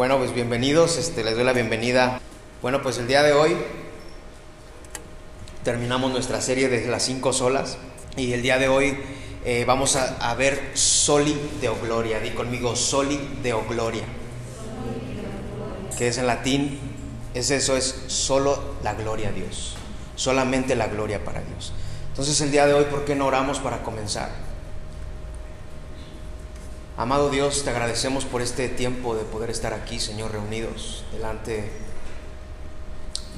Bueno, pues bienvenidos, este, les doy la bienvenida. Bueno, pues el día de hoy terminamos nuestra serie de las cinco solas y el día de hoy eh, vamos a, ver Soli Deo Gloria. Di conmigo Soli Deo Gloria, que es en latín, es eso, es solo la gloria a Dios, solamente la gloria para Dios. Entonces el día de hoy, ¿por qué no oramos para comenzar? Amado Dios, te agradecemos por este tiempo de poder estar aquí, Señor, reunidos delante,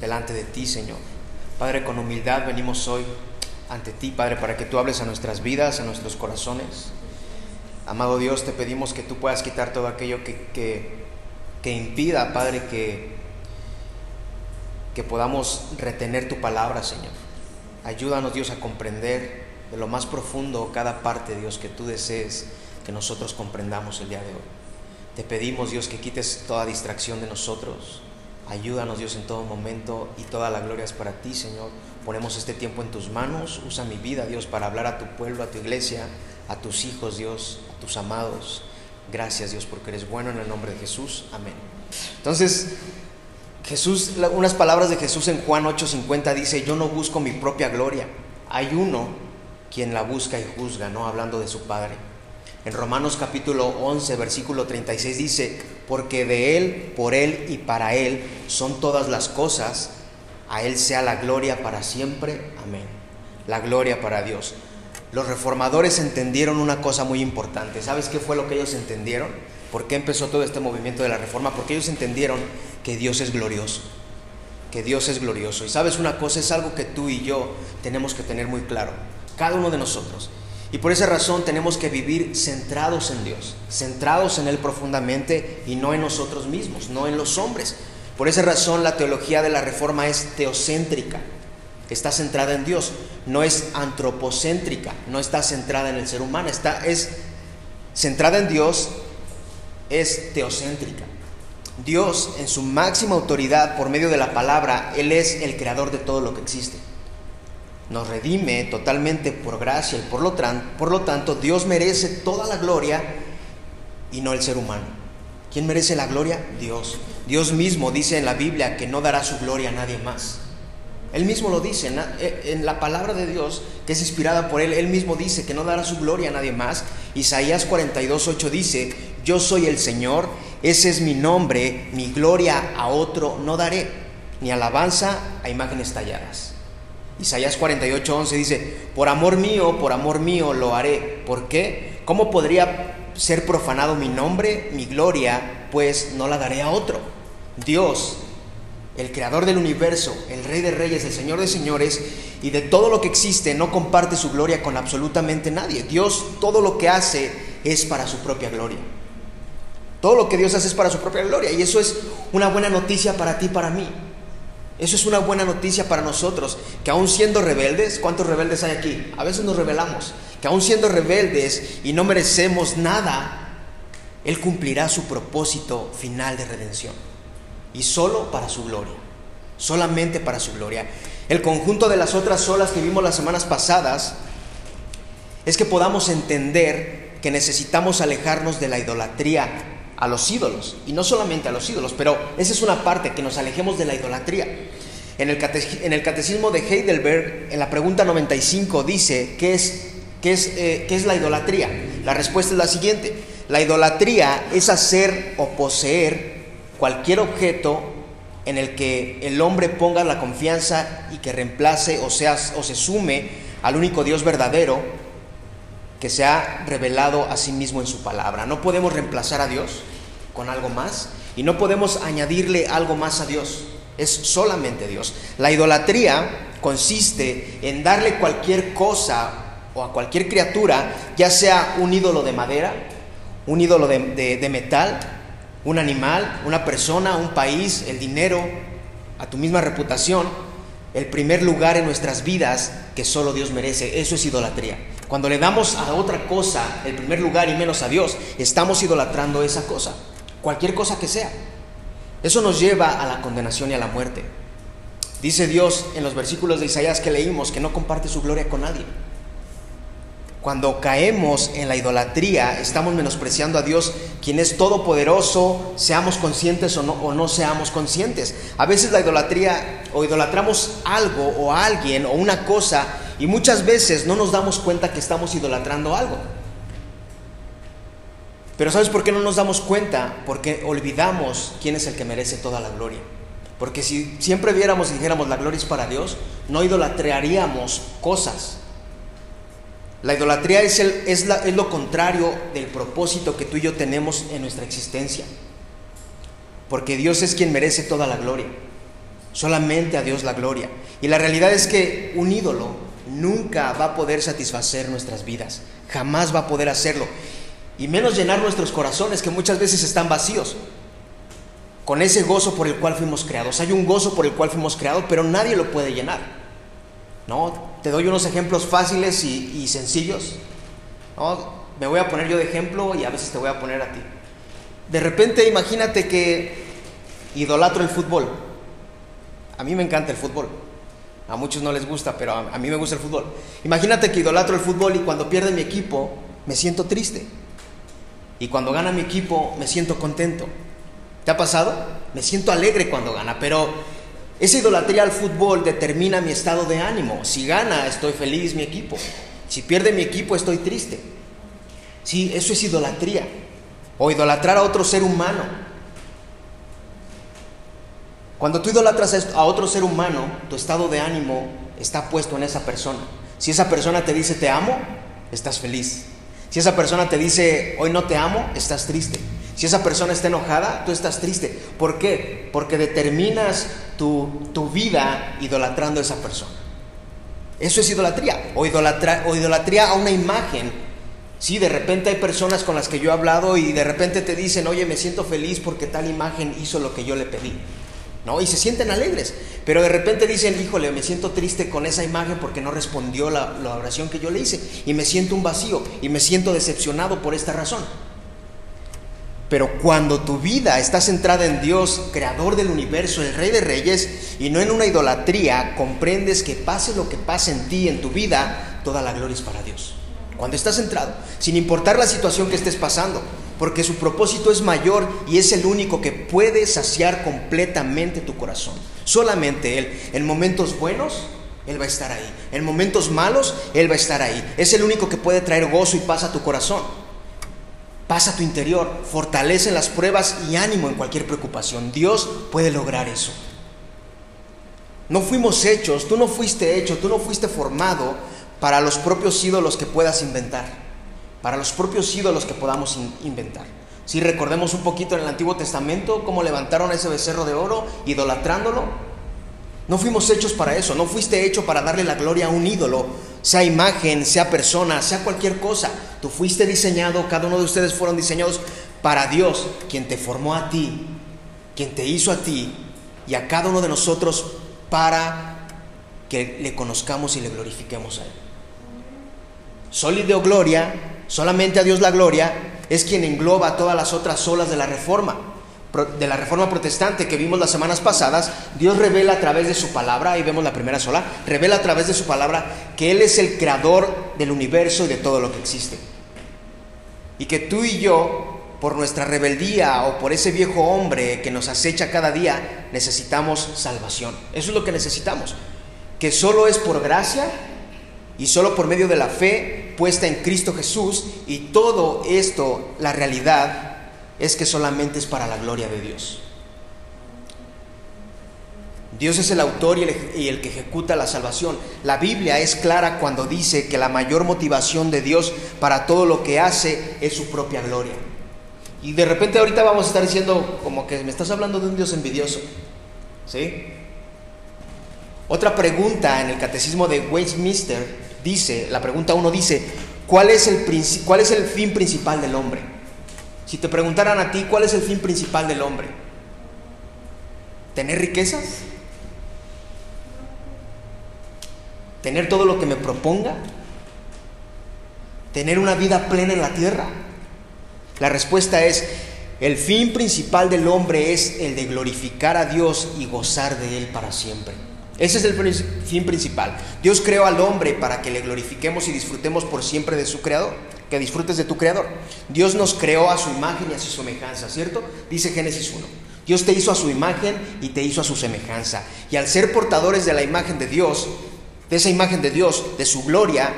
delante de ti, Señor. Padre, con humildad venimos hoy ante ti, Padre, para que tú hables a nuestras vidas, a nuestros corazones. Amado Dios, te pedimos que tú puedas quitar todo aquello que, que, que impida, Padre, que, que podamos retener tu palabra, Señor. Ayúdanos, Dios, a comprender de lo más profundo cada parte, Dios, que tú desees que nosotros comprendamos el día de hoy. Te pedimos, Dios, que quites toda distracción de nosotros. Ayúdanos, Dios, en todo momento y toda la gloria es para ti, Señor. Ponemos este tiempo en tus manos. Usa mi vida, Dios, para hablar a tu pueblo, a tu iglesia, a tus hijos, Dios, a tus amados. Gracias, Dios, porque eres bueno en el nombre de Jesús. Amén. Entonces, Jesús, unas palabras de Jesús en Juan 8:50 dice, yo no busco mi propia gloria. Hay uno quien la busca y juzga, ¿no? Hablando de su Padre. En Romanos capítulo 11, versículo 36 dice, porque de Él, por Él y para Él son todas las cosas, a Él sea la gloria para siempre. Amén. La gloria para Dios. Los reformadores entendieron una cosa muy importante. ¿Sabes qué fue lo que ellos entendieron? ¿Por qué empezó todo este movimiento de la reforma? Porque ellos entendieron que Dios es glorioso. Que Dios es glorioso. Y sabes una cosa, es algo que tú y yo tenemos que tener muy claro. Cada uno de nosotros. Y por esa razón tenemos que vivir centrados en Dios, centrados en Él profundamente y no en nosotros mismos, no en los hombres. Por esa razón la teología de la reforma es teocéntrica, está centrada en Dios, no es antropocéntrica, no está centrada en el ser humano, está, es centrada en Dios, es teocéntrica. Dios en su máxima autoridad por medio de la palabra, Él es el creador de todo lo que existe nos redime totalmente por gracia y por lo, por lo tanto Dios merece toda la gloria y no el ser humano. ¿Quién merece la gloria? Dios. Dios mismo dice en la Biblia que no dará su gloria a nadie más. Él mismo lo dice en la palabra de Dios, que es inspirada por Él. Él mismo dice que no dará su gloria a nadie más. Isaías 42.8 dice, yo soy el Señor, ese es mi nombre, mi gloria a otro no daré, ni alabanza a imágenes talladas. Isaías 48:11 dice, por amor mío, por amor mío lo haré. ¿Por qué? ¿Cómo podría ser profanado mi nombre, mi gloria? Pues no la daré a otro. Dios, el creador del universo, el rey de reyes, el señor de señores, y de todo lo que existe, no comparte su gloria con absolutamente nadie. Dios todo lo que hace es para su propia gloria. Todo lo que Dios hace es para su propia gloria. Y eso es una buena noticia para ti para mí. Eso es una buena noticia para nosotros, que aún siendo rebeldes, ¿cuántos rebeldes hay aquí? A veces nos rebelamos, que aún siendo rebeldes y no merecemos nada, Él cumplirá su propósito final de redención. Y solo para su gloria, solamente para su gloria. El conjunto de las otras olas que vimos las semanas pasadas es que podamos entender que necesitamos alejarnos de la idolatría a los ídolos, y no solamente a los ídolos, pero esa es una parte, que nos alejemos de la idolatría. En el, en el catecismo de Heidelberg, en la pregunta 95, dice, ¿qué es, qué, es, eh, ¿qué es la idolatría? La respuesta es la siguiente, la idolatría es hacer o poseer cualquier objeto en el que el hombre ponga la confianza y que reemplace o, sea, o se sume al único Dios verdadero que se ha revelado a sí mismo en su palabra. No podemos reemplazar a Dios con algo más y no podemos añadirle algo más a Dios. Es solamente Dios. La idolatría consiste en darle cualquier cosa o a cualquier criatura, ya sea un ídolo de madera, un ídolo de, metal, un animal, una persona, un país, el dinero, a tu misma reputación, el primer lugar en nuestras vidas que solo Dios merece. Eso es idolatría. Cuando le damos a otra cosa el primer lugar y menos a Dios, estamos idolatrando esa cosa, cualquier cosa que sea. Eso nos lleva a la condenación y a la muerte. Dice Dios en los versículos de Isaías que leímos que no comparte su gloria con nadie. Cuando caemos en la idolatría, estamos menospreciando a Dios, quien es todopoderoso, seamos conscientes o no, o no seamos conscientes. A veces la idolatría, o idolatramos algo o alguien o una cosa, y muchas veces no nos damos cuenta que estamos idolatrando algo. Pero ¿sabes por qué no nos damos cuenta? Porque olvidamos quién es el que merece toda la gloria. Porque si siempre viéramos y dijéramos la gloria es para Dios, no idolatraríamos cosas. La idolatría es, es lo contrario del propósito que tú y yo tenemos en nuestra existencia. Porque Dios es quien merece toda la gloria. Solamente a Dios la gloria. Y la realidad es que un ídolo nunca va a poder satisfacer nuestras vidas. Jamás va a poder hacerlo. Y menos llenar nuestros corazones que muchas veces están vacíos. Con ese gozo por el cual fuimos creados. Hay un gozo por el cual fuimos creados, pero nadie lo puede llenar. ¿no? Te doy unos ejemplos fáciles y, sencillos. Me voy a poner yo de ejemplo y a veces te voy a poner a ti. De repente imagínate que idolatro el fútbol. A mí me encanta el fútbol. A muchos no les gusta, pero a, a mí me gusta el fútbol. Imagínate que idolatro el fútbol y cuando pierde mi equipo me siento triste. Y cuando gana mi equipo me siento contento. ¿Te ha pasado? Me siento alegre cuando gana, pero esa idolatría al fútbol determina mi estado de ánimo. Si gana, estoy feliz mi equipo. Si pierde mi equipo, estoy triste. Sí, eso es idolatría. O idolatrar a otro ser humano. Cuando tú idolatras a otro ser humano, tu estado de ánimo está puesto en esa persona. Si esa persona te dice te amo, estás feliz. Si esa persona te dice hoy no te amo, estás triste. Si esa persona está enojada, tú estás triste. ¿Por qué? Porque determinas tu, vida idolatrando a esa persona. Eso es idolatría. O, o idolatría a una imagen. Sí, de repente hay personas con las que yo he hablado y de repente te dicen, oye, me siento feliz porque tal imagen hizo lo que yo le pedí. ¿No? Y se sienten alegres. Pero de repente dicen, híjole, me siento triste con esa imagen porque no respondió la, la oración que yo le hice. Y me siento un vacío y me siento decepcionado por esta razón. Pero cuando tu vida está centrada en Dios, creador del universo, el rey de reyes, y no en una idolatría, comprendes que pase lo que pase en ti, en tu vida, toda la gloria es para Dios. Cuando estás centrado, sin importar la situación que estés pasando, porque su propósito es mayor y es el único que puede saciar completamente tu corazón. Solamente Él. En momentos buenos, Él va a estar ahí. En momentos malos, Él va a estar ahí. Es el único que puede traer gozo y paz a tu corazón. Pasa a tu interior, fortalece las pruebas y ánimo en cualquier preocupación. Dios puede lograr eso. No fuimos hechos, tú no fuiste hecho, tú no fuiste formado para los propios ídolos que puedas inventar, para los propios ídolos que podamos inventar. Si recordemos un poquito en el Antiguo Testamento cómo levantaron ese becerro de oro idolatrándolo, no fuimos hechos para eso, no fuiste hecho para darle la gloria a un ídolo, sea imagen, sea persona, sea cualquier cosa. Tú fuiste diseñado, cada uno de ustedes fueron diseñados para Dios, quien te formó a ti, quien te hizo a ti y a cada uno de nosotros para que le conozcamos y le glorifiquemos a Él. Sólido gloria, solamente a Dios la gloria, es quien engloba todas las otras olas de la reforma de la reforma protestante que vimos las semanas pasadas, Dios revela a través de su palabra, ahí vemos la primera sola, revela a través de su palabra que Él es el creador del universo y de todo lo que existe. Y que tú y yo, por nuestra rebeldía o por ese viejo hombre que nos acecha cada día, necesitamos salvación. Eso es lo que necesitamos. Que solo es por gracia y solo por medio de la fe puesta en Cristo Jesús y todo esto, la realidad, es que solamente es para la gloria de Dios. Dios es el autor y el, que ejecuta la salvación. La Biblia es clara cuando dice que la mayor motivación de Dios para todo lo que hace es su propia gloria. Y de repente ahorita vamos a estar diciendo como que me estás hablando de un Dios envidioso. ¿Sí? Otra pregunta en el catecismo de Westminster dice, la pregunta uno dice, ¿cuál es el, cuál es el fin principal del hombre? Si te preguntaran a ti cuál es el fin principal del hombre, ¿tener riquezas? ¿Tener todo lo que me proponga? ¿Tener una vida plena en la tierra? La respuesta es, el fin principal del hombre es el de glorificar a Dios y gozar de Él para siempre. Ese es el fin principal. Dios creó al hombre para que le glorifiquemos y disfrutemos por siempre de su creador, que disfrutes de tu creador. Dios nos creó a su imagen y a su semejanza, ¿cierto? Dice Génesis 1. Dios te hizo a su imagen y te hizo a su semejanza. Y al ser portadores de la imagen de Dios, de esa imagen de Dios, de su gloria,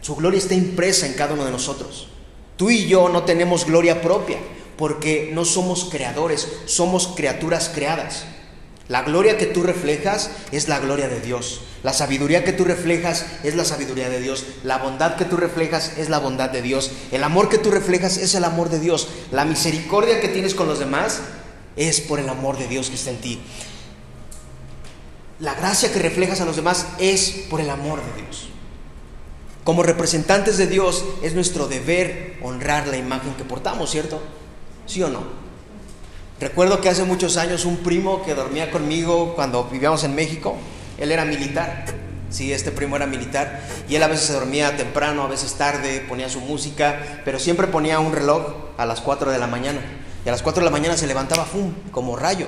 su gloria está impresa en cada uno de nosotros. Tú y yo no tenemos gloria propia porque no somos creadores, somos criaturas creadas. La gloria que tú reflejas es la gloria de Dios. La sabiduría que tú reflejas es la sabiduría de Dios. La bondad que tú reflejas es la bondad de Dios. El amor que tú reflejas es el amor de Dios. La misericordia que tienes con los demás es por el amor de Dios que está en ti. La gracia que reflejas a los demás es por el amor de Dios. Como representantes de Dios es nuestro deber honrar la imagen que portamos, ¿cierto? ¿Sí o no? Recuerdo que hace muchos años un primo que dormía conmigo cuando vivíamos en México, él era militar. Sí, este primo era militar y él a veces se dormía temprano, a veces tarde, ponía su música, pero siempre ponía un reloj a las 4 de la mañana. Y a las 4 de la mañana se levantaba, ¡fum!, como rayo.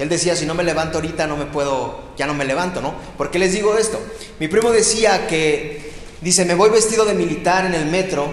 Él decía, si no me levanto ahorita, no me puedo, ya no me levanto, ¿no? ¿Por qué les digo esto? Mi primo decía que, dice, me voy vestido de militar en el metro,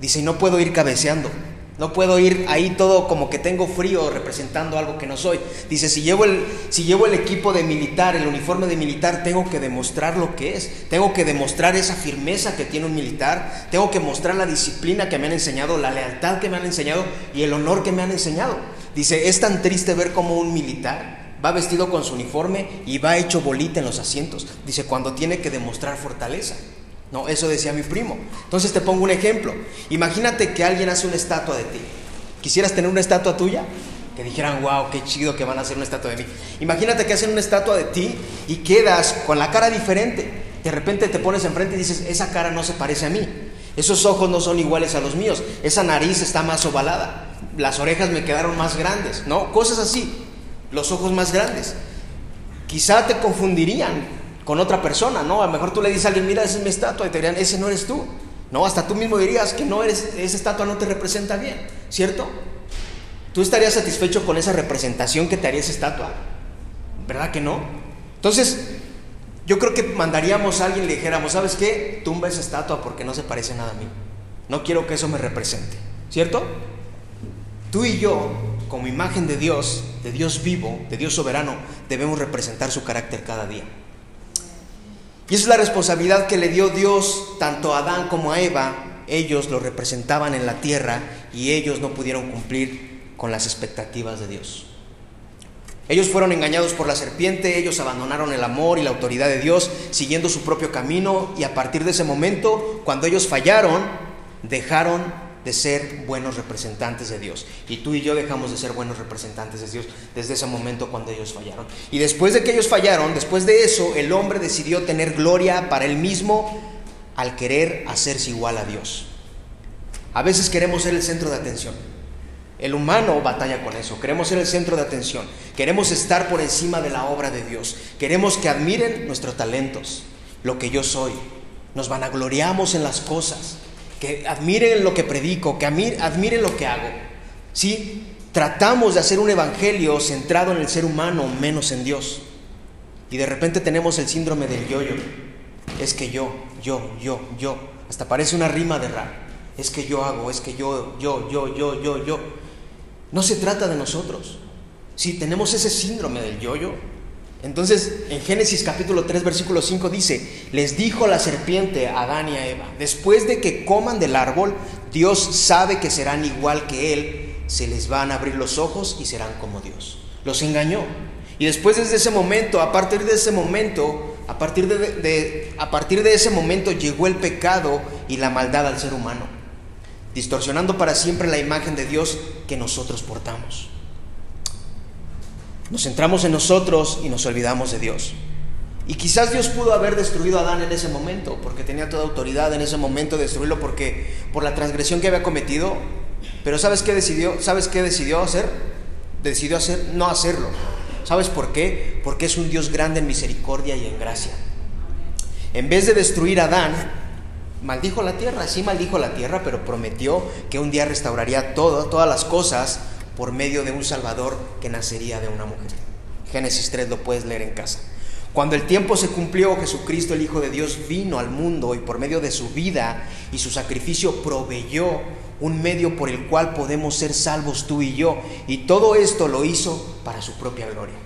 dice, y no puedo ir cabeceando. No puedo ir ahí todo como que tengo frío representando algo que no soy. Dice, si llevo, el, si llevo el equipo de militar, el uniforme de militar, tengo que demostrar lo que es. Tengo que demostrar esa firmeza que tiene un militar. Tengo que mostrar la disciplina que me han enseñado, la lealtad que me han enseñado y el honor que me han enseñado. Dice, es tan triste ver como un militar va vestido con su uniforme y va hecho bolita en los asientos. Dice, cuando tiene que demostrar fortaleza. No, eso decía mi primo. Entonces te pongo un ejemplo. Imagínate que alguien hace una estatua de ti. ¿Quisieras tener una estatua tuya? Que dijeran, wow, qué chido que van a hacer una estatua de mí. Imagínate que hacen una estatua de ti y quedas con la cara diferente. De repente te pones enfrente y dices, esa cara no se parece a mí. Esos ojos no son iguales a los míos. Esa nariz está más ovalada. Las orejas me quedaron más grandes. ¿No? Cosas así. Los ojos más grandes. Quizá te confundirían con otra persona, ¿no? A lo mejor tú le dices a alguien, mira, esa es mi estatua, y te dirían, ese no eres tú. No, hasta tú mismo dirías que no eres, esa estatua no te representa bien, ¿cierto? ¿Tú estarías satisfecho con esa representación que te haría esa estatua? ¿Verdad que no? Entonces, yo creo que mandaríamos a alguien y le dijéramos, ¿sabes qué? Tumba esa estatua porque no se parece nada a mí. No quiero que eso me represente, ¿cierto? Tú y yo, como imagen de Dios, de Dios vivo, de Dios soberano, debemos representar su carácter cada día. Y esa es la responsabilidad que le dio Dios tanto a Adán como a Eva. Ellos lo representaban en la tierra y ellos no pudieron cumplir con las expectativas de Dios. Ellos fueron engañados por la serpiente, ellos abandonaron el amor y la autoridad de Dios, siguiendo su propio camino y a partir de ese momento, cuando ellos fallaron, dejaron de ser buenos representantes de Dios. Y tú y yo dejamos de ser buenos representantes de Dios desde ese momento cuando ellos fallaron. Y después de que ellos fallaron, después de eso, el hombre decidió tener gloria para él mismo al querer hacerse igual a Dios. A veces queremos ser el centro de atención. El humano batalla con eso. Queremos ser el centro de atención. Queremos estar por encima de la obra de Dios. Queremos que admiren nuestros talentos, lo que yo soy. Nos vanagloriamos en las cosas que admiren lo que predico, que admiren lo que hago. ¿Sí? Tratamos de hacer un evangelio centrado en el ser humano, menos en Dios. Y de repente tenemos el síndrome del yo-yo. Es que yo, yo, yo, yo. Hasta parece una rima de rap. Es que yo hago, es que yo, yo, yo, yo, yo, yo. No se trata de nosotros. Si tenemos ese síndrome del yo-yo, entonces, en Génesis capítulo 3, versículo 5 dice, les dijo la serpiente a Adán y a Eva, después de que coman del árbol, Dios sabe que serán igual que Él, se les van a abrir los ojos y serán como Dios. Los engañó. Y después desde ese momento, a partir de ese momento, a partir de, a partir de ese momento llegó el pecado y la maldad al ser humano, distorsionando para siempre la imagen de Dios que nosotros portamos. Nos centramos en nosotros y nos olvidamos de Dios. Y quizás Dios pudo haber destruido a Adán en ese momento, porque tenía toda autoridad en ese momento de destruirlo porque por la transgresión que había cometido. Pero ¿sabes qué decidió? ¿Sabes qué decidió hacer? Decidió hacer no hacerlo. ¿Sabes por qué? Porque es un Dios grande en misericordia y en gracia. En vez de destruir a Adán, maldijo la tierra, sí maldijo la tierra, pero prometió que un día restauraría todo, todas las cosas por medio de un Salvador que nacería de una mujer. Génesis 3 lo puedes leer en casa. Cuando el tiempo se cumplió, Jesucristo, el Hijo de Dios, vino al mundo y por medio de su vida y su sacrificio proveyó un medio por el cual podemos ser salvos tú y yo. Y todo esto lo hizo para su propia gloria.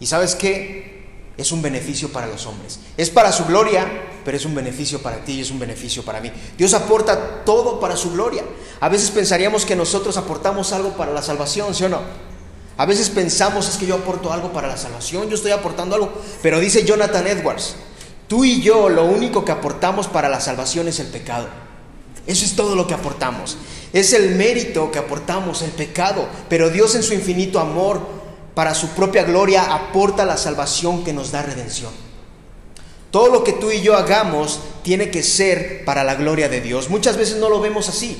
¿Y sabes qué? Es un beneficio para los hombres. Es para su gloria, pero es un beneficio para ti y es un beneficio para mí. Dios aporta todo para su gloria. A veces pensaríamos que nosotros aportamos algo para la salvación, ¿sí o no? A veces pensamos es que yo aporto algo para la salvación, yo estoy aportando algo, pero dice Jonathan Edwards, tú y yo lo único que aportamos para la salvación es el pecado. Eso es todo lo que aportamos. Es el mérito que aportamos, el pecado. Pero Dios en su infinito amor, para su propia gloria, aporta la salvación que nos da redención. Todo lo que tú y yo hagamos tiene que ser para la gloria de Dios. Muchas veces no lo vemos así.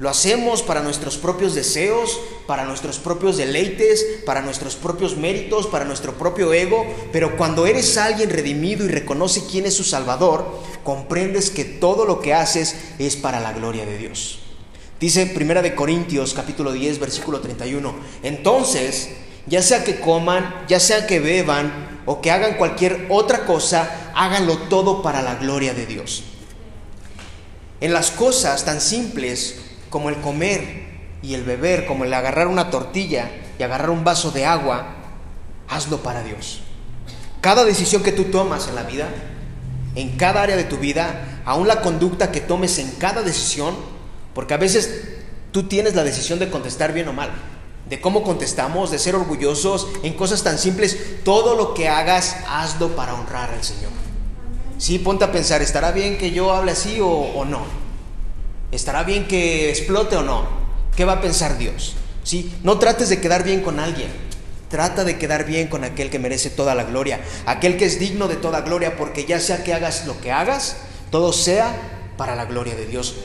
Lo hacemos para nuestros propios deseos, para nuestros propios deleites, para nuestros propios méritos, para nuestro propio ego, pero cuando eres alguien redimido y reconoce quién es su Salvador, comprendes que todo lo que haces es para la gloria de Dios. Dice Primera de Corintios capítulo 10 versículo 31, entonces, ya sea que coman, ya sea que beban o que hagan cualquier otra cosa, háganlo todo para la gloria de Dios. En las cosas tan simples como el comer y el beber, como el agarrar una tortilla y agarrar un vaso de agua, hazlo para Dios. Cada decisión que tú tomas en la vida, en cada área de tu vida, aún la conducta que tomes en cada decisión, porque a veces tú tienes la decisión de contestar bien o mal, de cómo contestamos, de ser orgullosos en cosas tan simples, todo lo que hagas, hazlo para honrar al Señor. Sí, ponte a pensar, ¿estará bien que yo hable así o, no? ¿Estará bien que explote o no? ¿Qué va a pensar Dios? ¿Sí? No trates de quedar bien con alguien. Trata de quedar bien con aquel que merece toda la gloria, aquel que es digno de toda gloria, porque ya sea que hagas lo que hagas, todo sea para la gloria de Dios.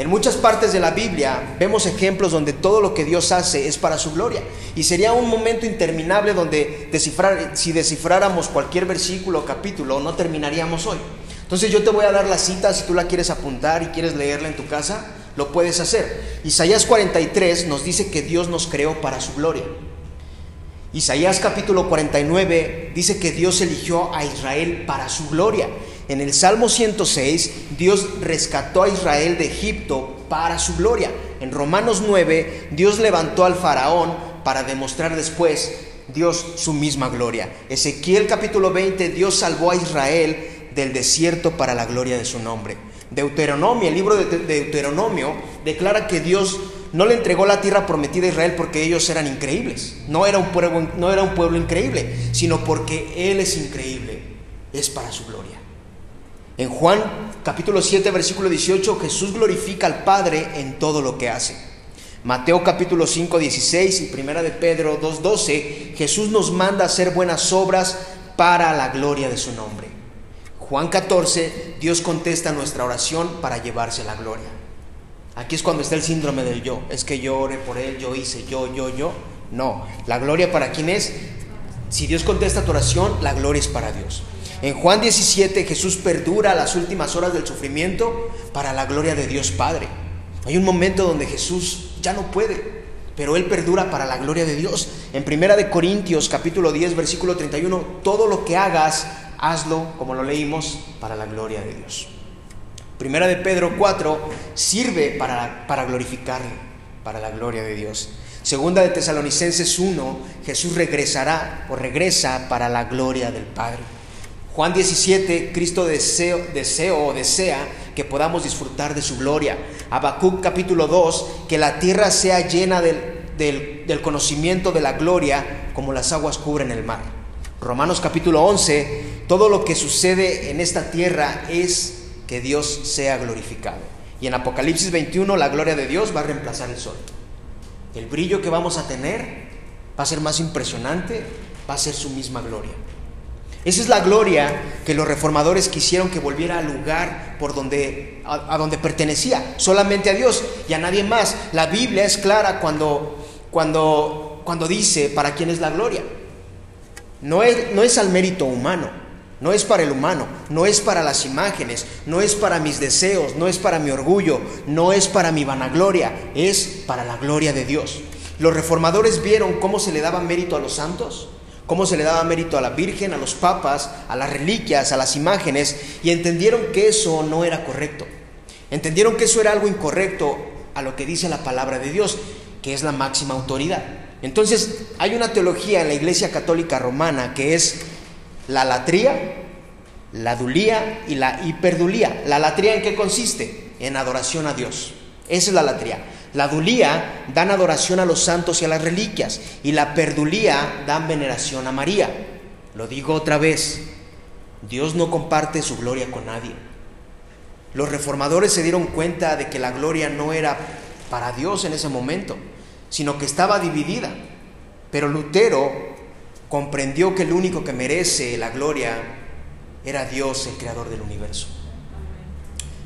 En muchas partes de la Biblia vemos ejemplos donde todo lo que Dios hace es para su gloria. Y sería un momento interminable donde si descifráramos cualquier versículo o capítulo, no terminaríamos hoy. Entonces yo te voy a dar la cita, si tú la quieres apuntar y quieres leerla en tu casa, lo puedes hacer. Isaías 43 nos dice que Dios nos creó para su gloria. Isaías capítulo 49 dice que Dios eligió a Israel para su gloria. En el Salmo 106, Dios rescató a Israel de Egipto para su gloria. En Romanos 9, Dios levantó al faraón para demostrar después Dios su misma gloria. Ezequiel capítulo 20, Dios salvó a Israel del desierto para la gloria de su nombre. Deuteronomio, el libro de Deuteronomio, declara que Dios no le entregó la tierra prometida a Israel porque ellos eran increíbles. No era un pueblo, no era un pueblo increíble, sino porque Él es increíble. Es para su gloria. En Juan capítulo 7, versículo 18, Jesús glorifica al Padre en todo lo que hace. Mateo capítulo 5, 16 y primera de Pedro 2, 12, Jesús nos manda a hacer buenas obras para la gloria de su nombre. Juan 14, Dios contesta nuestra oración para llevarse la gloria. Aquí es cuando está el síndrome del yo. Es que yo oré por él, yo hice, yo, yo, yo. No, la gloria para quién es. Si Dios contesta tu oración, la gloria es para Dios. En Juan 17 Jesús perdura las últimas horas del sufrimiento para la gloria de Dios Padre. Hay un momento donde Jesús ya no puede, pero él perdura para la gloria de Dios. En Primera de Corintios capítulo 10 versículo 31, todo lo que hagas hazlo, como lo leímos, para la gloria de Dios. Primera de Pedro 4 sirve para, para glorificarle, para la gloria de Dios. Segunda de Tesalonicenses 1, Jesús regresará o regresa para la gloria del Padre. Juan 17, Cristo deseo, deseo desea que podamos disfrutar de su gloria. Habacuc capítulo 2, que la tierra sea llena del, del, del conocimiento de la gloria como las aguas cubren el mar. Romanos capítulo 11, todo lo que sucede en esta tierra es que Dios sea glorificado. Y en Apocalipsis 21 la gloria de Dios va a reemplazar el sol. El brillo que vamos a tener va a ser más impresionante, va a ser su misma gloria. Esa es la gloria que los reformadores quisieron que volviera al lugar por donde a, donde pertenecía, solamente a Dios y a nadie más. La Biblia es clara cuando cuando cuando dice para quién es la gloria. No es, no es al mérito humano, no es para el humano, no es para las imágenes, no es para mis deseos, no es para mi orgullo, no es para mi vanagloria, es para la gloria de Dios. Los reformadores vieron cómo se le daba mérito a los santos, cómo se le daba mérito a la Virgen, a los papas, a las reliquias, a las imágenes, y entendieron que eso no era correcto. Entendieron que eso era algo incorrecto a lo que dice la palabra de Dios, que es la máxima autoridad. Entonces, hay una teología en la Iglesia Católica Romana que es la latría, la dulía y la hiperdulía. ¿La latría en qué consiste? En adoración a Dios. Esa es la latría. La dulía dan adoración a los santos y a las reliquias. Y la perdulía dan veneración a María. Lo digo otra vez. Dios no comparte su gloria con nadie. Los reformadores se dieron cuenta de que la gloria no era para Dios en ese momento, sino que estaba dividida. Pero Lutero comprendió que el único que merece la gloria era Dios, el creador del universo.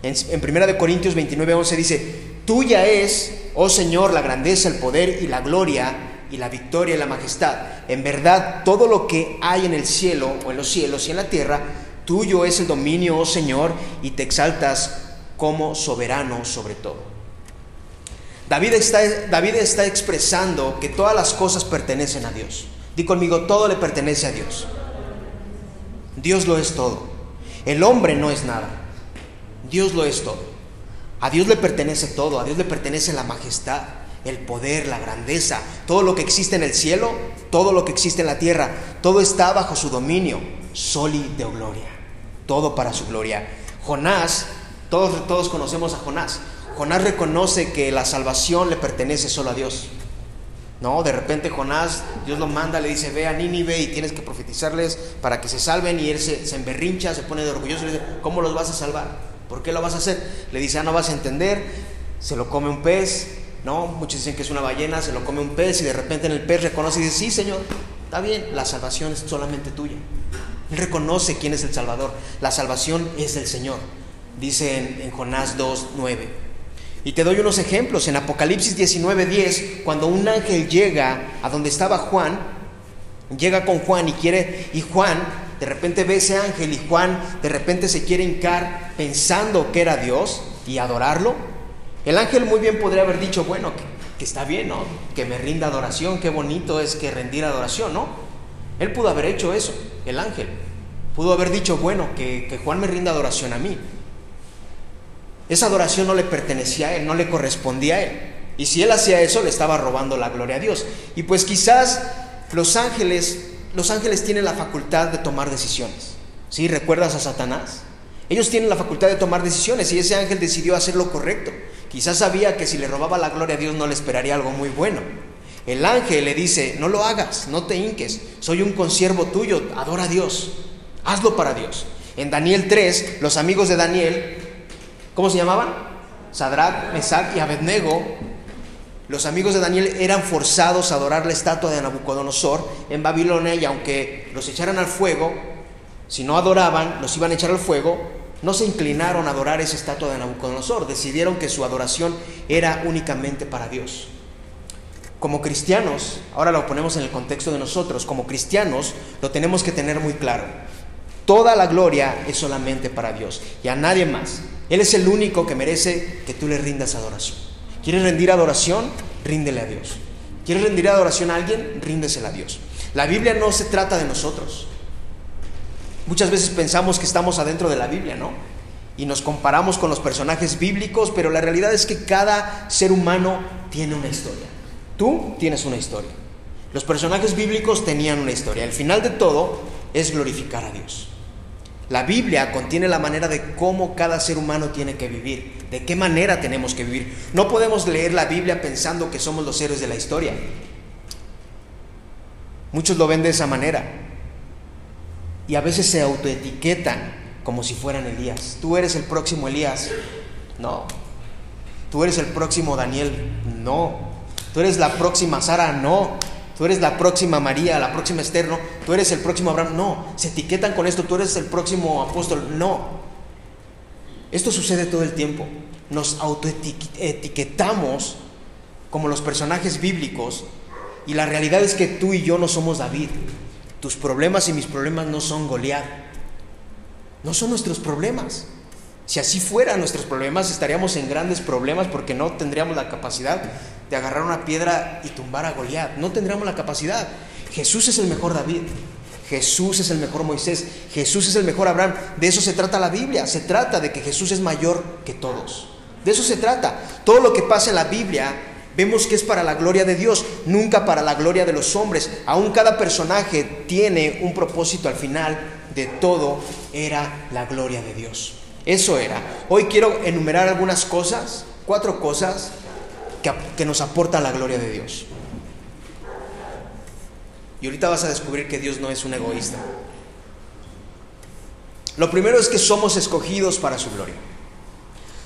En, en 1 Corintios 29, 11 dice, tuya es, oh Señor, la grandeza, el poder y la gloria y la victoria y la majestad. En verdad, todo lo que hay en el cielo o en los cielos y en la tierra, tuyo es el dominio, oh Señor, y te exaltas como soberano sobre todo. David está, David está expresando que todas las cosas pertenecen a Dios. Di conmigo, todo le pertenece a Dios. Dios lo es todo. El hombre no es nada. Dios lo es todo. A Dios le pertenece todo. A Dios le pertenece la majestad, el poder, la grandeza. Todo lo que existe en el cielo, todo lo que existe en la tierra, todo está bajo su dominio. Soli de gloria. Todo para su gloria. Jonás, todos, todos conocemos a Jonás. Jonás reconoce que la salvación le pertenece solo a Dios. No, de repente Jonás, Dios lo manda, le dice, ve a Nínive y tienes que profetizarles para que se salven y él se, se emberrincha, se pone de orgulloso y le dice, ¿cómo los vas a salvar? ¿Por qué lo vas a hacer? Le dice, ah, no vas a entender, se lo come un pez, ¿no? Muchos dicen que es una ballena, se lo come un pez y de repente en el pez reconoce y dice, sí, Señor, está bien, la salvación es solamente tuya. Él reconoce quién es el Salvador, la salvación es del Señor, dice en, en Jonás 2, 9. Y te doy unos ejemplos. En Apocalipsis 19:10, cuando un ángel llega a donde estaba Juan, llega con Juan y quiere, y Juan de repente ve ese ángel y Juan de repente se quiere hincar pensando que era Dios y adorarlo. El ángel muy bien podría haber dicho, bueno, que, está bien, ¿no? Que me rinda adoración, qué bonito es que rendir adoración, ¿no? Él pudo haber hecho eso, el ángel. Pudo haber dicho, bueno, que, que Juan me rinda adoración a mí. Esa adoración no le pertenecía a él, no le correspondía a él. Y si él hacía eso, le estaba robando la gloria a Dios. Y pues quizás los ángeles, los ángeles tienen la facultad de tomar decisiones. ¿Sí? ¿Recuerdas a Satanás? Ellos tienen la facultad de tomar decisiones y ese ángel decidió hacer lo correcto. Quizás sabía que si le robaba la gloria a Dios no le esperaría algo muy bueno. El ángel le dice, no lo hagas, no te hinques, soy un consiervo tuyo, adora a Dios, hazlo para Dios. En Daniel 3, los amigos de Daniel ¿Cómo se llamaban? Sadrach, Mesach y Abednego. Los amigos de Daniel eran forzados a adorar la estatua de Nabucodonosor en Babilonia y aunque los echaran al fuego, si no adoraban, los iban a echar al fuego, no se inclinaron a adorar esa estatua de Nabucodonosor, decidieron que su adoración era únicamente para Dios. Como cristianos, ahora lo ponemos en el contexto de nosotros, como cristianos lo tenemos que tener muy claro. Toda la gloria es solamente para Dios y a nadie más. Él es el único que merece que tú le rindas adoración. ¿Quieres rendir adoración? Ríndele a Dios. ¿Quieres rendir adoración a alguien? Ríndesela a Dios. La Biblia no se trata de nosotros. Muchas veces pensamos que estamos adentro de la Biblia, ¿no? Y nos comparamos con los personajes bíblicos, pero la realidad es que cada ser humano tiene una historia. Tú tienes una historia. Los personajes bíblicos tenían una historia. El final de todo es glorificar a Dios. La Biblia contiene la manera de cómo cada ser humano tiene que vivir, de qué manera tenemos que vivir. No podemos leer la Biblia pensando que somos los héroes de la historia. Muchos lo ven de esa manera. Y a veces se autoetiquetan como si fueran Elías. Tú eres el próximo Elías. No. Tú eres el próximo Daniel. No. Tú eres la próxima Sara. No tú eres la próxima María, la próxima Esther, tú eres el próximo Abraham, no, se etiquetan con esto, tú eres el próximo apóstol, no. Esto sucede todo el tiempo, nos autoetiquetamos como los personajes bíblicos y la realidad es que tú y yo no somos David, tus problemas y mis problemas no son Goliat, no son nuestros problemas. Si así fueran nuestros problemas, estaríamos en grandes problemas porque no tendríamos la capacidad de agarrar una piedra y tumbar a Goliat. No tendríamos la capacidad. Jesús es el mejor David. Jesús es el mejor Moisés, Jesús es el mejor Abraham. De eso se trata la Biblia. Se trata de que Jesús es mayor que todos. De eso se trata. Todo lo que pasa en la Biblia vemos que es para la gloria de Dios, nunca para la gloria de los hombres. Aún cada personaje tiene un propósito al final de todo, era la gloria de Dios. Eso era. Hoy quiero enumerar algunas cosas, cuatro cosas que, nos aportan la gloria de Dios. Y ahorita vas a descubrir que Dios no es un egoísta. Lo primero es que somos escogidos para su gloria.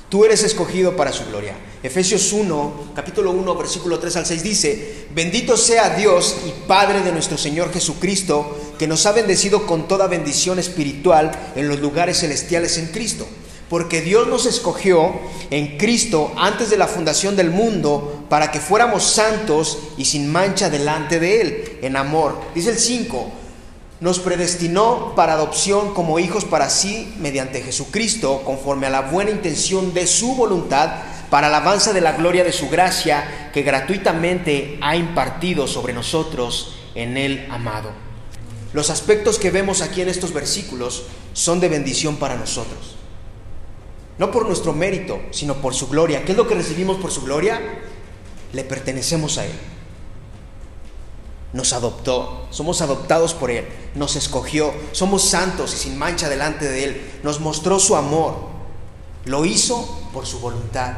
Tú eres escogido para su gloria. Efesios 1, capítulo 1, versículo 3 al 6 dice, bendito sea Dios y Padre de nuestro Señor Jesucristo, que nos ha bendecido con toda bendición espiritual en los lugares celestiales en Cristo porque Dios nos escogió en Cristo antes de la fundación del mundo para que fuéramos santos y sin mancha delante de Él, en amor. Dice el 5, nos predestinó para adopción como hijos para sí mediante Jesucristo, conforme a la buena intención de su voluntad, para alabanza de la gloria de su gracia, que gratuitamente ha impartido sobre nosotros en el amado. Los aspectos que vemos aquí en estos versículos son de bendición para nosotros. No por nuestro mérito, sino por su gloria. ¿Qué es lo que recibimos por su gloria? Le pertenecemos a Él. Nos adoptó, somos adoptados por Él, nos escogió, somos santos y sin mancha delante de Él, nos mostró su amor, lo hizo por su voluntad,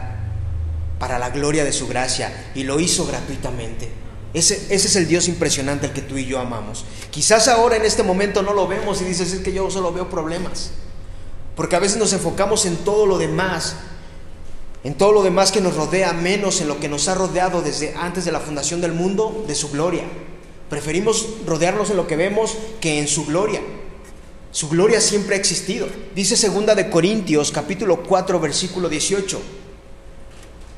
para la gloria de su gracia y lo hizo gratuitamente. Ese, ese, es el Dios impresionante al que tú y yo amamos. Quizás ahora en este momento no lo vemos y dices, es que yo solo veo problemas. Porque a veces nos enfocamos en todo lo demás, en todo lo demás que nos rodea, menos en lo que nos ha rodeado desde antes de la fundación del mundo, de su gloria. Preferimos rodearnos en lo que vemos que en su gloria. Su gloria siempre ha existido. Dice segunda de Corintios capítulo 4 versículo 18.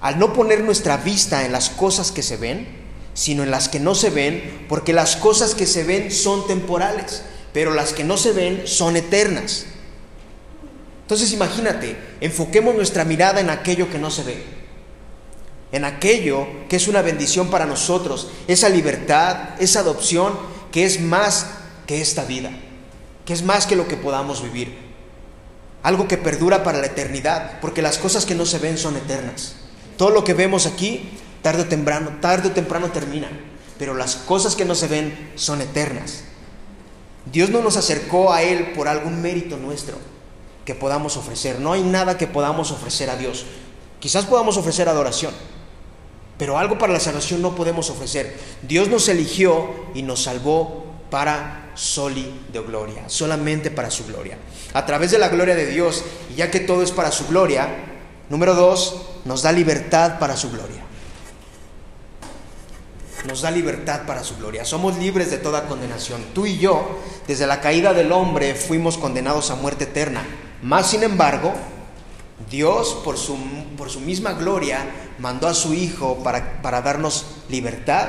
Al no poner nuestra vista en las cosas que se ven, sino en las que no se ven, porque las cosas que se ven son temporales, pero las que no se ven son eternas. Entonces imagínate, enfoquemos nuestra mirada en aquello que no se ve, en aquello que es una bendición para nosotros, esa libertad, esa adopción que es más que esta vida, que es más que lo que podamos vivir, algo que perdura para la eternidad, porque las cosas que no se ven son eternas. Todo lo que vemos aquí, tarde o temprano, tarde o temprano termina, pero las cosas que no se ven son eternas. Dios no nos acercó a Él por algún mérito nuestro que podamos ofrecer. No hay nada que podamos ofrecer a Dios. Quizás podamos ofrecer adoración, pero algo para la salvación no podemos ofrecer. Dios nos eligió y nos salvó para soli de gloria, solamente para su gloria. A través de la gloria de Dios, y ya que todo es para su gloria, número dos, nos da libertad para su gloria. Nos da libertad para su gloria. Somos libres de toda condenación. Tú y yo, desde la caída del hombre, fuimos condenados a muerte eterna. Más sin embargo, Dios por su, por su misma gloria mandó a su Hijo para, para darnos libertad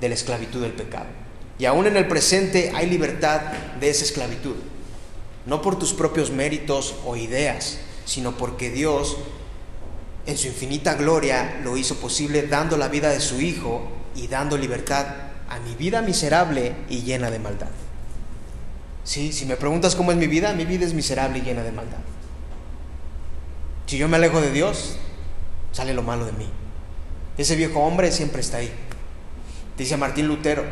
de la esclavitud del pecado. Y aún en el presente hay libertad de esa esclavitud. No por tus propios méritos o ideas, sino porque Dios en su infinita gloria lo hizo posible dando la vida de su Hijo y dando libertad a mi vida miserable y llena de maldad. Sí, si me preguntas cómo es mi vida, mi vida es miserable y llena de maldad. Si yo me alejo de Dios, sale lo malo de mí. Ese viejo hombre siempre está ahí. Dice Martín Lutero,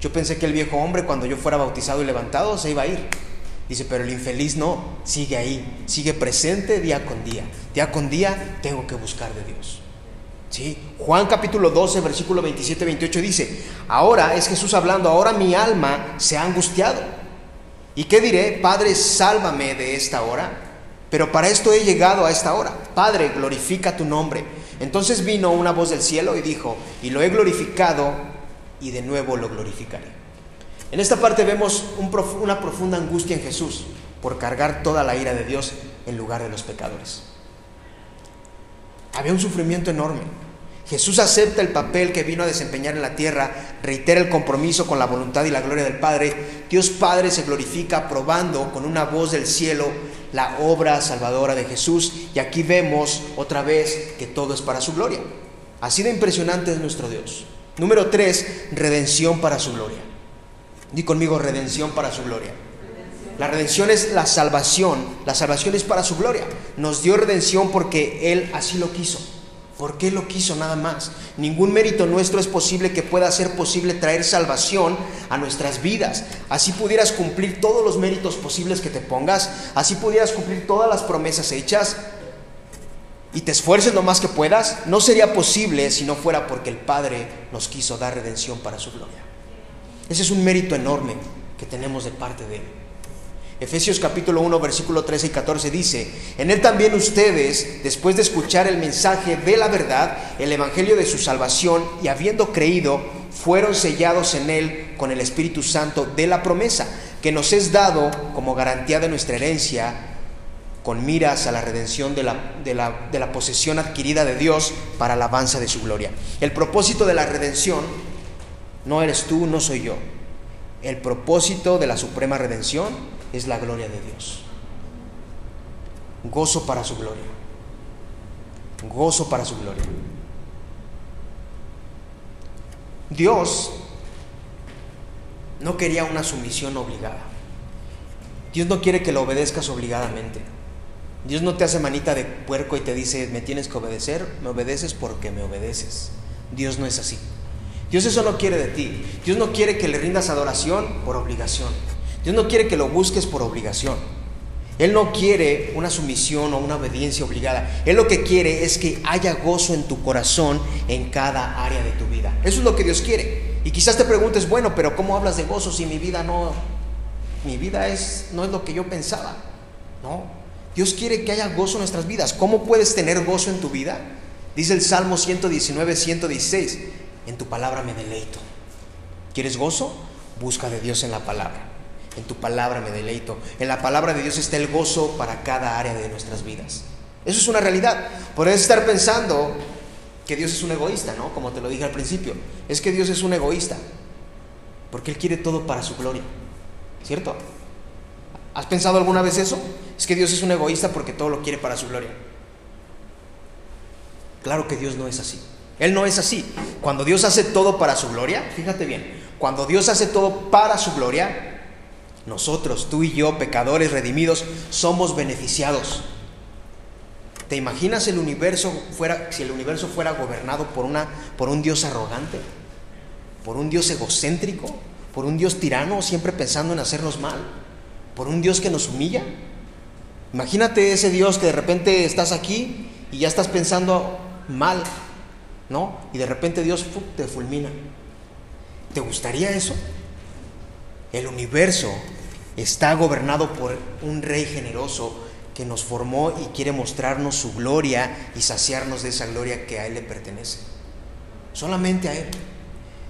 yo pensé que el viejo hombre cuando yo fuera bautizado y levantado se iba a ir. Dice, pero el infeliz no, sigue ahí, sigue presente día con día. Día con día tengo que buscar de Dios. ¿Sí? Juan capítulo 12, versículo 27-28 dice, ahora es Jesús hablando, ahora mi alma se ha angustiado ¿Y qué diré? Padre, sálvame de esta hora. Pero para esto he llegado a esta hora. Padre, glorifica tu nombre. Entonces vino una voz del cielo y dijo, y lo he glorificado y de nuevo lo glorificaré. En esta parte vemos una profunda angustia en Jesús por cargar toda la ira de Dios en lugar de los pecadores. Había un sufrimiento enorme. Jesús acepta el papel que vino a desempeñar en la tierra, reitera el compromiso con la voluntad y la gloria del Padre. Dios Padre se glorifica probando con una voz del cielo la obra salvadora de Jesús y aquí vemos otra vez que todo es para su gloria. Así de impresionante es nuestro Dios. Número tres, redención para su gloria. Di conmigo redención para su gloria. La redención es la salvación. La salvación es para su gloria. Nos dio redención porque Él así lo quiso. Porque Él lo quiso nada más. Ningún mérito nuestro es posible que pueda ser posible traer salvación a nuestras vidas. Así pudieras cumplir todos los méritos posibles que te pongas. Así pudieras cumplir todas las promesas hechas. Y te esfuerces lo más que puedas. No sería posible si no fuera porque el Padre nos quiso dar redención para su gloria. Ese es un mérito enorme que tenemos de parte de Él. Efesios capítulo 1, versículo 13 y 14 dice, en él también ustedes, después de escuchar el mensaje de la verdad, el evangelio de su salvación, y habiendo creído, fueron sellados en él con el Espíritu Santo de la promesa, que nos es dado como garantía de nuestra herencia, con miras a la redención de la, de la, de la posesión adquirida de Dios para la alabanza de su gloria. El propósito de la redención no eres tú, no soy yo. El propósito de la suprema redención es la gloria de Dios. Gozo para su gloria. Gozo para su gloria. Dios no quería una sumisión obligada. Dios no quiere que lo obedezcas obligadamente. Dios no te hace manita de puerco y te dice, me tienes que obedecer, me obedeces porque me obedeces. Dios no es así. Dios eso no quiere de ti. Dios no quiere que le rindas adoración por obligación. Dios no quiere que lo busques por obligación. Él no quiere una sumisión o una obediencia obligada. Él lo que quiere es que haya gozo en tu corazón en cada área de tu vida. Eso es lo que Dios quiere. Y quizás te preguntes, bueno, pero ¿cómo hablas de gozo si mi vida no mi vida es no es lo que yo pensaba? No. Dios quiere que haya gozo en nuestras vidas. ¿Cómo puedes tener gozo en tu vida? Dice el Salmo 119, 116, en tu palabra me deleito. ¿Quieres gozo? Busca de Dios en la palabra. En tu palabra me deleito. En la palabra de Dios está el gozo para cada área de nuestras vidas. Eso es una realidad. Puedes estar pensando que Dios es un egoísta, ¿no? Como te lo dije al principio. Es que Dios es un egoísta. Porque Él quiere todo para su gloria. ¿Cierto? ¿Has pensado alguna vez eso? Es que Dios es un egoísta porque todo lo quiere para su gloria. Claro que Dios no es así. Él no es así. Cuando Dios hace todo para su gloria, fíjate bien, cuando Dios hace todo para su gloria, nosotros, tú y yo, pecadores redimidos, somos beneficiados. ¿Te imaginas el universo fuera, si el universo fuera gobernado por, una, por un Dios arrogante? ¿Por un Dios egocéntrico? ¿Por un Dios tirano siempre pensando en hacernos mal? ¿Por un Dios que nos humilla? Imagínate ese Dios que de repente estás aquí y ya estás pensando mal, ¿no? Y de repente Dios te fulmina. ¿Te gustaría eso? El universo está gobernado por un rey generoso que nos formó y quiere mostrarnos su gloria y saciarnos de esa gloria que a Él le pertenece. Solamente a Él.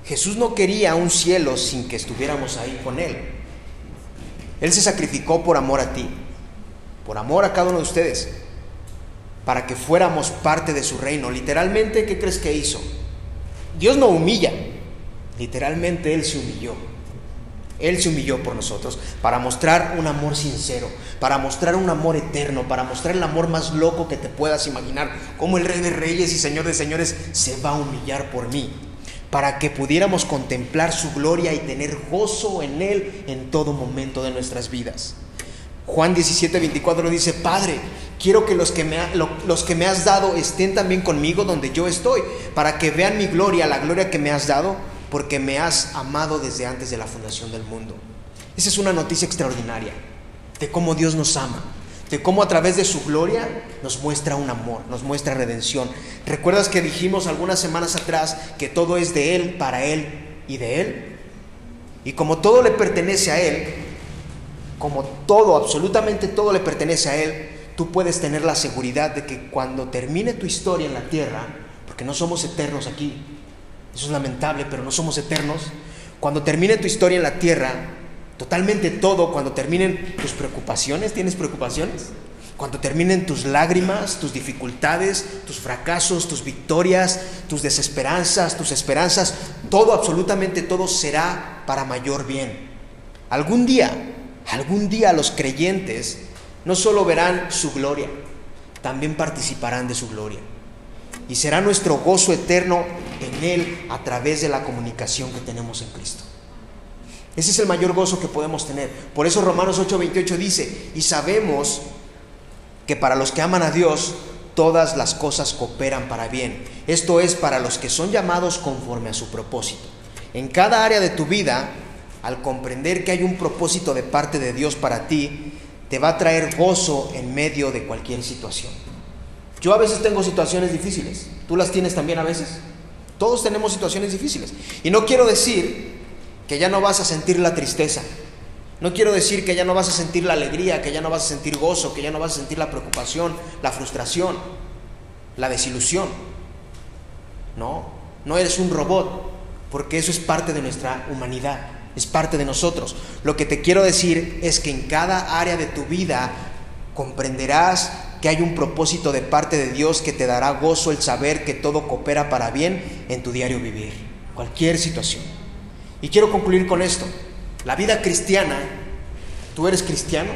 Jesús no quería un cielo sin que estuviéramos ahí con Él. Él se sacrificó por amor a ti, por amor a cada uno de ustedes, para que fuéramos parte de su reino. Literalmente, ¿qué crees que hizo? Dios no humilla, literalmente Él se humilló. Él se humilló por nosotros para mostrar un amor sincero, para mostrar un amor eterno, para mostrar el amor más loco que te puedas imaginar, como el Rey de Reyes y Señor de Señores se va a humillar por mí, para que pudiéramos contemplar su gloria y tener gozo en Él en todo momento de nuestras vidas. Juan 17, 24 dice, Padre, quiero que los que, me, los que me has dado estén también conmigo donde yo estoy, para que vean mi gloria, la gloria que me has dado porque me has amado desde antes de la fundación del mundo. Esa es una noticia extraordinaria de cómo Dios nos ama, de cómo a través de su gloria nos muestra un amor, nos muestra redención. ¿Recuerdas que dijimos algunas semanas atrás que todo es de Él, para Él y de Él? Y como todo le pertenece a Él, como todo, absolutamente todo le pertenece a Él, tú puedes tener la seguridad de que cuando termine tu historia en la tierra, porque no somos eternos aquí, eso es lamentable, pero no somos eternos. Cuando termine tu historia en la tierra, totalmente todo, cuando terminen tus preocupaciones, ¿tienes preocupaciones? Cuando terminen tus lágrimas, tus dificultades, tus fracasos, tus victorias, tus desesperanzas, tus esperanzas, todo, absolutamente todo será para mayor bien. Algún día, algún día los creyentes no solo verán su gloria, también participarán de su gloria y será nuestro gozo eterno en Él a través de la comunicación que tenemos en Cristo. Ese es el mayor gozo que podemos tener. Por eso Romanos 8:28 dice, y sabemos que para los que aman a Dios, todas las cosas cooperan para bien. Esto es para los que son llamados conforme a su propósito. En cada área de tu vida, al comprender que hay un propósito de parte de Dios para ti, te va a traer gozo en medio de cualquier situación. Yo a veces tengo situaciones difíciles. ¿Tú las tienes también a veces? Todos tenemos situaciones difíciles. Y no quiero decir que ya no vas a sentir la tristeza. No quiero decir que ya no vas a sentir la alegría, que ya no vas a sentir gozo, que ya no vas a sentir la preocupación, la frustración, la desilusión. No, no eres un robot, porque eso es parte de nuestra humanidad, es parte de nosotros. Lo que te quiero decir es que en cada área de tu vida comprenderás que hay un propósito de parte de Dios que te dará gozo el saber que todo coopera para bien en tu diario vivir, cualquier situación. Y quiero concluir con esto. La vida cristiana, tú eres cristiano,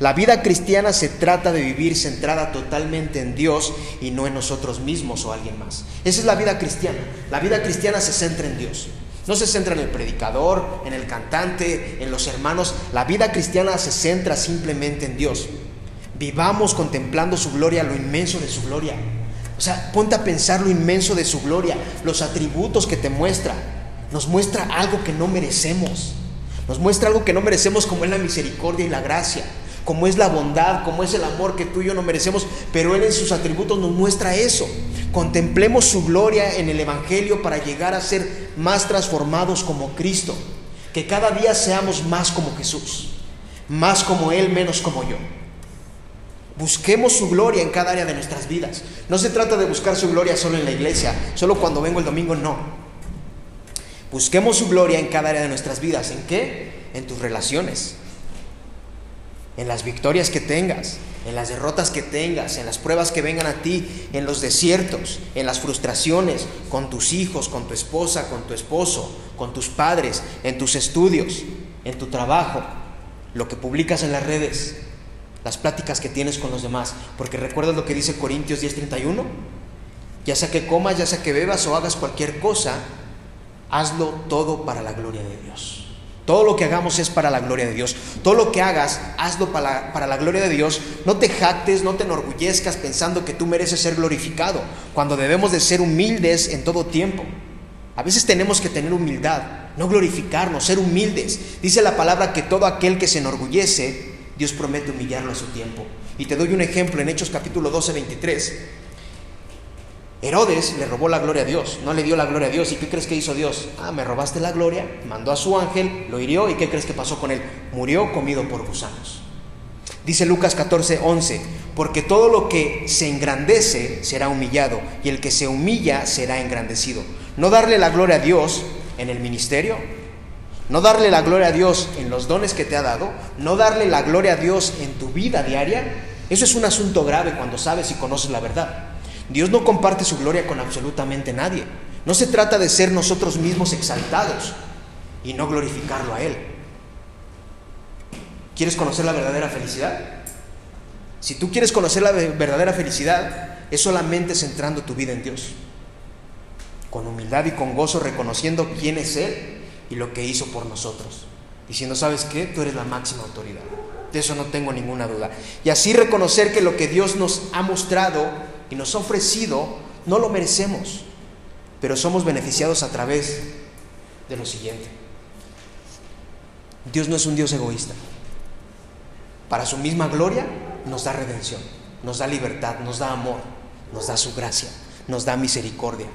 la vida cristiana se trata de vivir centrada totalmente en Dios y no en nosotros mismos o alguien más. Esa es la vida cristiana. La vida cristiana se centra en Dios. No se centra en el predicador, en el cantante, en los hermanos. La vida cristiana se centra simplemente en Dios. Vivamos contemplando su gloria, lo inmenso de su gloria. O sea, ponte a pensar lo inmenso de su gloria, los atributos que te muestra, nos muestra algo que no merecemos. Nos muestra algo que no merecemos como es la misericordia y la gracia, como es la bondad, como es el amor que tú y yo no merecemos, pero Él en sus atributos nos muestra eso. Contemplemos su gloria en el Evangelio para llegar a ser más transformados como Cristo. Que cada día seamos más como Jesús, más como Él, menos como yo. Busquemos su gloria en cada área de nuestras vidas. No se trata de buscar su gloria solo en la iglesia, solo cuando vengo el domingo, no. Busquemos su gloria en cada área de nuestras vidas. ¿En qué? En tus relaciones. En las victorias que tengas, en las derrotas que tengas, en las pruebas que vengan a ti, en los desiertos, en las frustraciones, con tus hijos, con tu esposa, con tu esposo, con tus padres, en tus estudios, en tu trabajo, lo que publicas en las redes, las pláticas que tienes con los demás. Porque recuerdas lo que dice Corintios 10:31. Ya sea que comas, ya sea que bebas o hagas cualquier cosa, hazlo todo para la gloria de Dios. Todo lo que hagamos es para la gloria de Dios. Todo lo que hagas, hazlo para, para, la gloria de Dios. No te jactes, no te enorgullezcas pensando que tú mereces ser glorificado, cuando debemos de ser humildes en todo tiempo. A veces tenemos que tener humildad, no glorificarnos, ser humildes. Dice la palabra que todo aquel que se enorgullece, Dios promete humillarlo a su tiempo. Y te doy un ejemplo en Hechos capítulo 12, 23. Herodes le robó la gloria a Dios, no le dio la gloria a Dios. ¿Y qué crees que hizo Dios? Ah, me robaste la gloria, mandó a su ángel, lo hirió y ¿qué crees que pasó con él? Murió comido por gusanos. Dice Lucas 14, 11, porque todo lo que se engrandece será humillado y el que se humilla será engrandecido. No darle la gloria a Dios en el ministerio, no darle la gloria a Dios en los dones que te ha dado, no darle la gloria a Dios en tu vida diaria, eso es un asunto grave cuando sabes y conoces la verdad. Dios no comparte su gloria con absolutamente nadie. No se trata de ser nosotros mismos exaltados y no glorificarlo a Él. ¿Quieres conocer la verdadera felicidad? Si tú quieres conocer la verdadera felicidad, es solamente centrando tu vida en Dios. Con humildad y con gozo reconociendo quién es Él y lo que hizo por nosotros. Diciendo, ¿sabes qué? Tú eres la máxima autoridad. De eso no tengo ninguna duda. Y así reconocer que lo que Dios nos ha mostrado y nos ha ofrecido, no lo merecemos, pero somos beneficiados a través de lo siguiente. Dios no es un Dios egoísta. Para su misma gloria nos da redención, nos da libertad, nos da amor, nos da su gracia, nos da misericordia.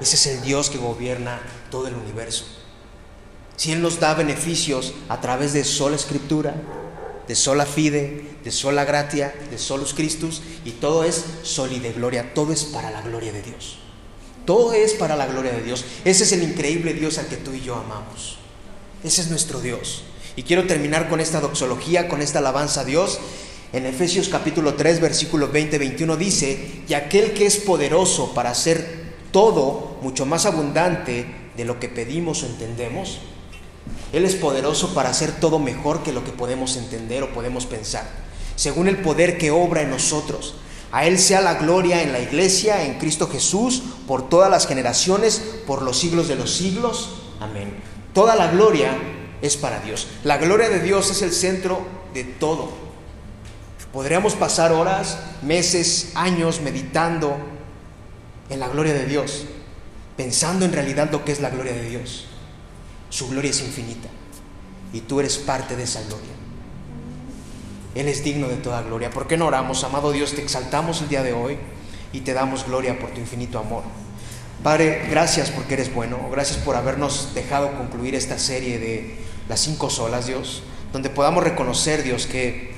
Ese es el Dios que gobierna todo el universo. Si Él nos da beneficios a través de sola escritura, de sola fide, de sola gratia, de solus Christus, y todo es sol y de gloria, todo es para la gloria de Dios. Todo es para la gloria de Dios. Ese es el increíble Dios al que tú y yo amamos. Ese es nuestro Dios. Y quiero terminar con esta doxología, con esta alabanza a Dios. En Efesios capítulo 3, versículo 20-21 dice, y aquel que es poderoso para hacer todo mucho más abundante de lo que pedimos o entendemos, él es poderoso para hacer todo mejor que lo que podemos entender o podemos pensar, según el poder que obra en nosotros. A Él sea la gloria en la iglesia, en Cristo Jesús, por todas las generaciones, por los siglos de los siglos. Amén. Toda la gloria es para Dios. La gloria de Dios es el centro de todo. Podríamos pasar horas, meses, años meditando en la gloria de Dios, pensando en realidad lo que es la gloria de Dios. Su gloria es infinita y tú eres parte de esa gloria. Él es digno de toda gloria. ¿Por qué no oramos, amado Dios? Te exaltamos el día de hoy y te damos gloria por tu infinito amor. Padre, gracias porque eres bueno. Gracias por habernos dejado concluir esta serie de las cinco solas, Dios, donde podamos reconocer, Dios, que,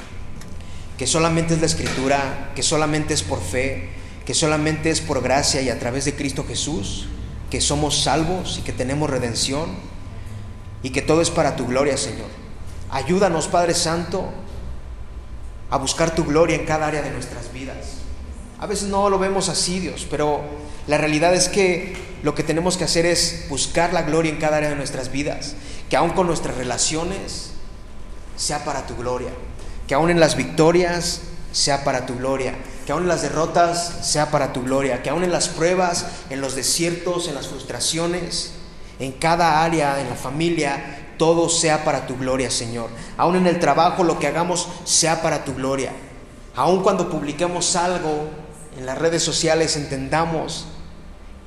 que solamente es la escritura, que solamente es por fe, que solamente es por gracia y a través de Cristo Jesús, que somos salvos y que tenemos redención y que todo es para tu gloria, Señor. Ayúdanos, Padre Santo, a buscar tu gloria en cada área de nuestras vidas. A veces no lo vemos así, Dios, pero la realidad es que lo que tenemos que hacer es buscar la gloria en cada área de nuestras vidas, que aun con nuestras relaciones sea para tu gloria, que aun en las victorias sea para tu gloria, que aun en las derrotas sea para tu gloria, que aun en las pruebas, en los desiertos, en las frustraciones, en cada área, en la familia, todo sea para tu gloria, Señor. Aun en el trabajo, lo que hagamos sea para tu gloria. Aun cuando publiquemos algo en las redes sociales, entendamos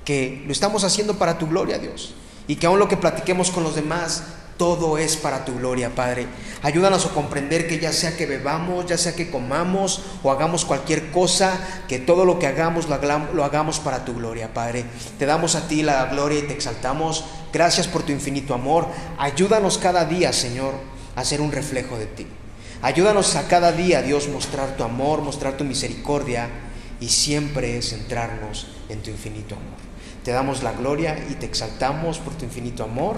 que lo estamos haciendo para tu gloria, Dios. Y que aun lo que platiquemos con los demás todo es para tu gloria, Padre. Ayúdanos a comprender que ya sea que bebamos, ya sea que comamos o hagamos cualquier cosa, que todo lo que hagamos lo hagamos para tu gloria, Padre. Te damos a ti la gloria y te exaltamos. Gracias por tu infinito amor. Ayúdanos cada día, Señor, a ser un reflejo de ti. Ayúdanos a cada día, Dios, mostrar tu amor, mostrar tu misericordia y siempre centrarnos en tu infinito amor. Te damos la gloria y te exaltamos por tu infinito amor.